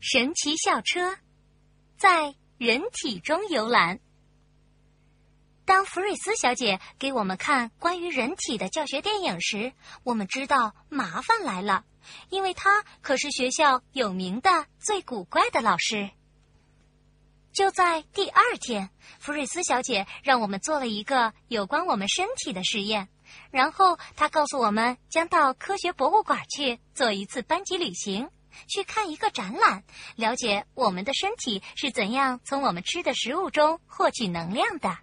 神奇校车在人体中游览。当弗瑞斯小姐给我们看关于人体的教学电影时，我们知道麻烦来了，因为她可是学校有名的最古怪的老师。就在第二天，弗瑞斯小姐让我们做了一个有关我们身体的实验，然后她告诉我们将到科学博物馆去做一次班级旅行。去看一个展览，了解我们的身体是怎样从我们吃的食物中获取能量的。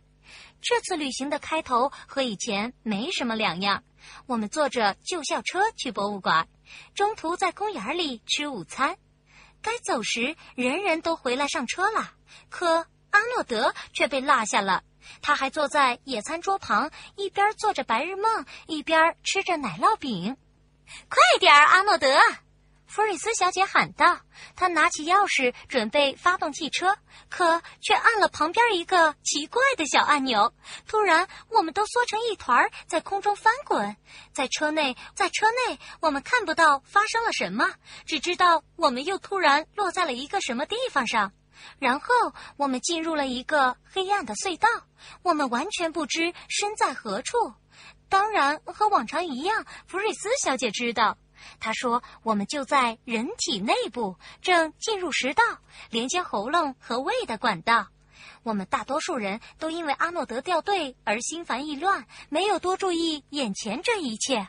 这次旅行的开头和以前没什么两样。我们坐着旧校车去博物馆，中途在公园里吃午餐。该走时，人人都回来上车了，可阿诺德却被落下了。他还坐在野餐桌旁，一边做着白日梦，一边吃着奶酪饼。快点儿，阿诺德！弗瑞斯小姐喊道：“她拿起钥匙准备发动汽车，可却按了旁边一个奇怪的小按钮。突然，我们都缩成一团，在空中翻滚。在车内，在车内，我们看不到发生了什么，只知道我们又突然落在了一个什么地方上。然后，我们进入了一个黑暗的隧道，我们完全不知身在何处。当然，和往常一样，弗瑞斯小姐知道。”他说：“我们就在人体内部，正进入食道，连接喉咙和胃的管道。我们大多数人都因为阿诺德掉队而心烦意乱，没有多注意眼前这一切。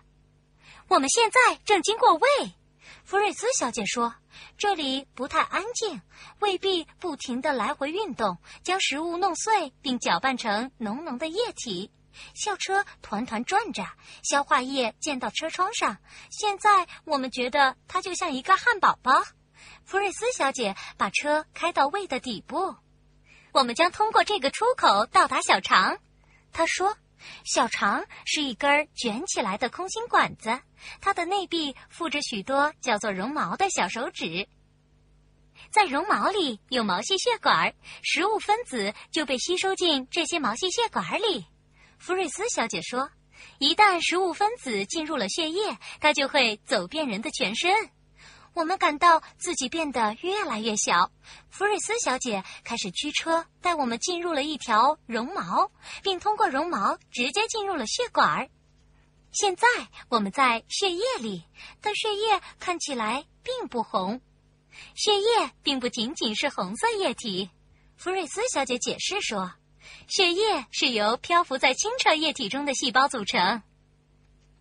我们现在正经过胃。”福瑞斯小姐说：“这里不太安静，胃壁不停地来回运动，将食物弄碎并搅拌成浓浓的液体。”校车团团转着，消化液溅到车窗上。现在我们觉得它就像一个汉堡包。福瑞斯小姐把车开到胃的底部，我们将通过这个出口到达小肠。她说：“小肠是一根卷起来的空心管子，它的内壁附着许多叫做绒毛的小手指，在绒毛里有毛细血管，食物分子就被吸收进这些毛细血管里。”福瑞斯小姐说：“一旦食物分子进入了血液，它就会走遍人的全身。我们感到自己变得越来越小。福瑞斯小姐开始驱车，带我们进入了一条绒毛，并通过绒毛直接进入了血管。现在我们在血液里，但血液看起来并不红。血液并不仅仅是红色液体。”福瑞斯小姐解释说。血液是由漂浮在清澈液体中的细胞组成，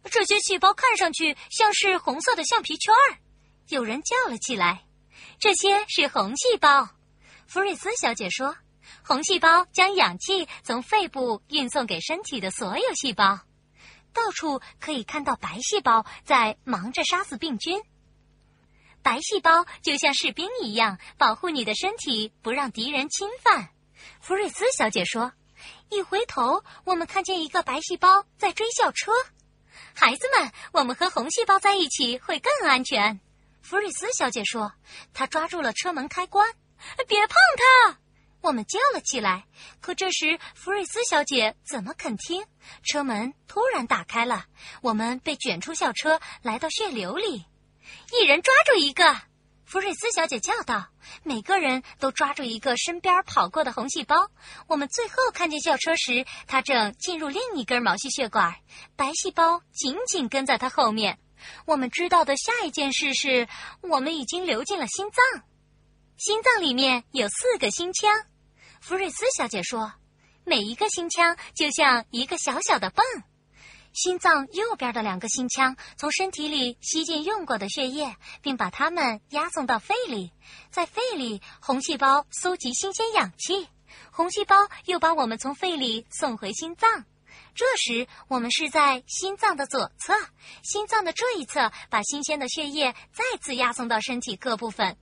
这些细胞看上去像是红色的橡皮圈儿。有人叫了起来：“这些是红细胞。”弗瑞斯小姐说：“红细胞将氧气从肺部运送给身体的所有细胞。到处可以看到白细胞在忙着杀死病菌。白细胞就像士兵一样，保护你的身体，不让敌人侵犯。”弗瑞斯小姐说：“一回头，我们看见一个白细胞在追校车。孩子们，我们和红细胞在一起会更安全。”弗瑞斯小姐说：“她抓住了车门开关，别碰它！”我们叫了起来。可这时，弗瑞斯小姐怎么肯听？车门突然打开了，我们被卷出校车，来到血流里。一人抓住一个。福瑞斯小姐叫道：“每个人都抓住一个身边跑过的红细胞。我们最后看见校车时，它正进入另一根毛细血管，白细胞紧紧跟在它后面。我们知道的下一件事是，我们已经流进了心脏。心脏里面有四个心腔。”福瑞斯小姐说：“每一个心腔就像一个小小的泵。”心脏右边的两个心腔从身体里吸进用过的血液，并把它们押送到肺里。在肺里，红细胞搜集新鲜氧气，红细胞又把我们从肺里送回心脏。这时，我们是在心脏的左侧，心脏的这一侧把新鲜的血液再次押送到身体各部分。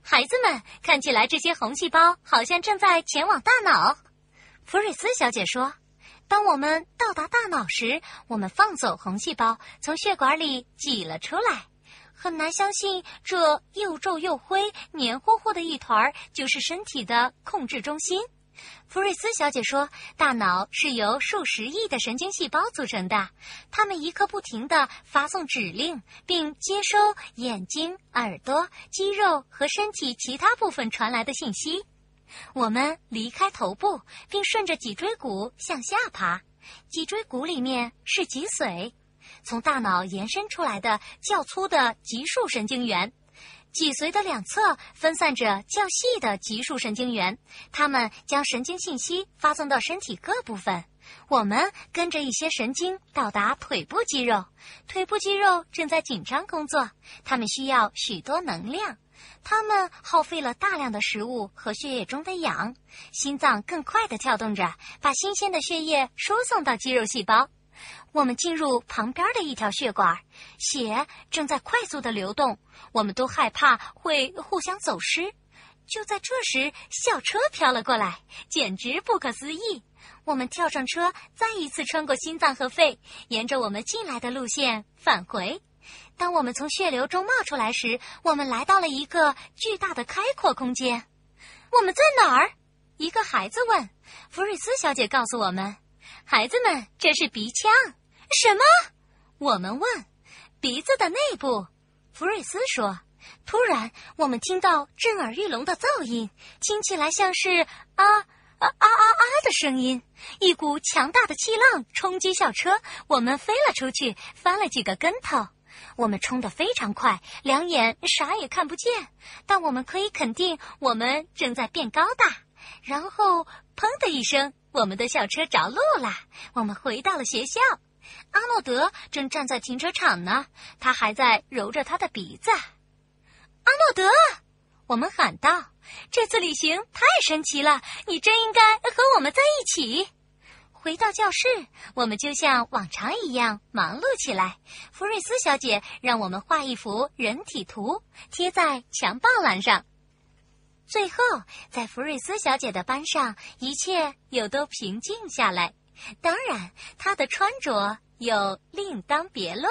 孩子们，看起来这些红细胞好像正在前往大脑。弗瑞斯小姐说。当我们到达大脑时，我们放走红细胞，从血管里挤了出来。很难相信，这又皱又灰、黏糊糊的一团就是身体的控制中心。弗瑞斯小姐说：“大脑是由数十亿的神经细胞组成的，它们一刻不停地发送指令，并接收眼睛、耳朵、肌肉和身体其他部分传来的信息。我们离开头部，并顺着脊椎骨向下爬。脊椎骨里面是脊髓，从大脑延伸出来的较粗的脊束神经元。”脊髓的两侧分散着较细的脊束神经元，它们将神经信息发送到身体各部分。我们跟着一些神经到达腿部肌肉，腿部肌肉正在紧张工作，它们需要许多能量，它们耗费了大量的食物和血液中的氧。心脏更快地跳动着，把新鲜的血液输送到肌肉细胞。我们进入旁边的一条血管，血正在快速的流动。我们都害怕会互相走失。就在这时，校车飘了过来，简直不可思议。我们跳上车，再一次穿过心脏和肺，沿着我们进来的路线返回。当我们从血流中冒出来时，我们来到了一个巨大的开阔空间。我们在哪儿？一个孩子问。弗瑞斯小姐告诉我们。孩子们，这是鼻腔。什么？我们问。鼻子的内部。福瑞斯说。突然，我们听到震耳欲聋的噪音，听起来像是啊啊啊啊啊的声音。一股强大的气浪冲击校车，我们飞了出去，翻了几个跟头。我们冲得非常快，两眼啥也看不见，但我们可以肯定，我们正在变高大。然后，砰的一声。我们的校车着陆了，我们回到了学校。阿诺德正站在停车场呢，他还在揉着他的鼻子。阿诺德，我们喊道：“这次旅行太神奇了，你真应该和我们在一起。”回到教室，我们就像往常一样忙碌起来。福瑞斯小姐让我们画一幅人体图，贴在墙报栏上。最后，在福瑞斯小姐的班上，一切又都平静下来。当然，她的穿着又另当别论。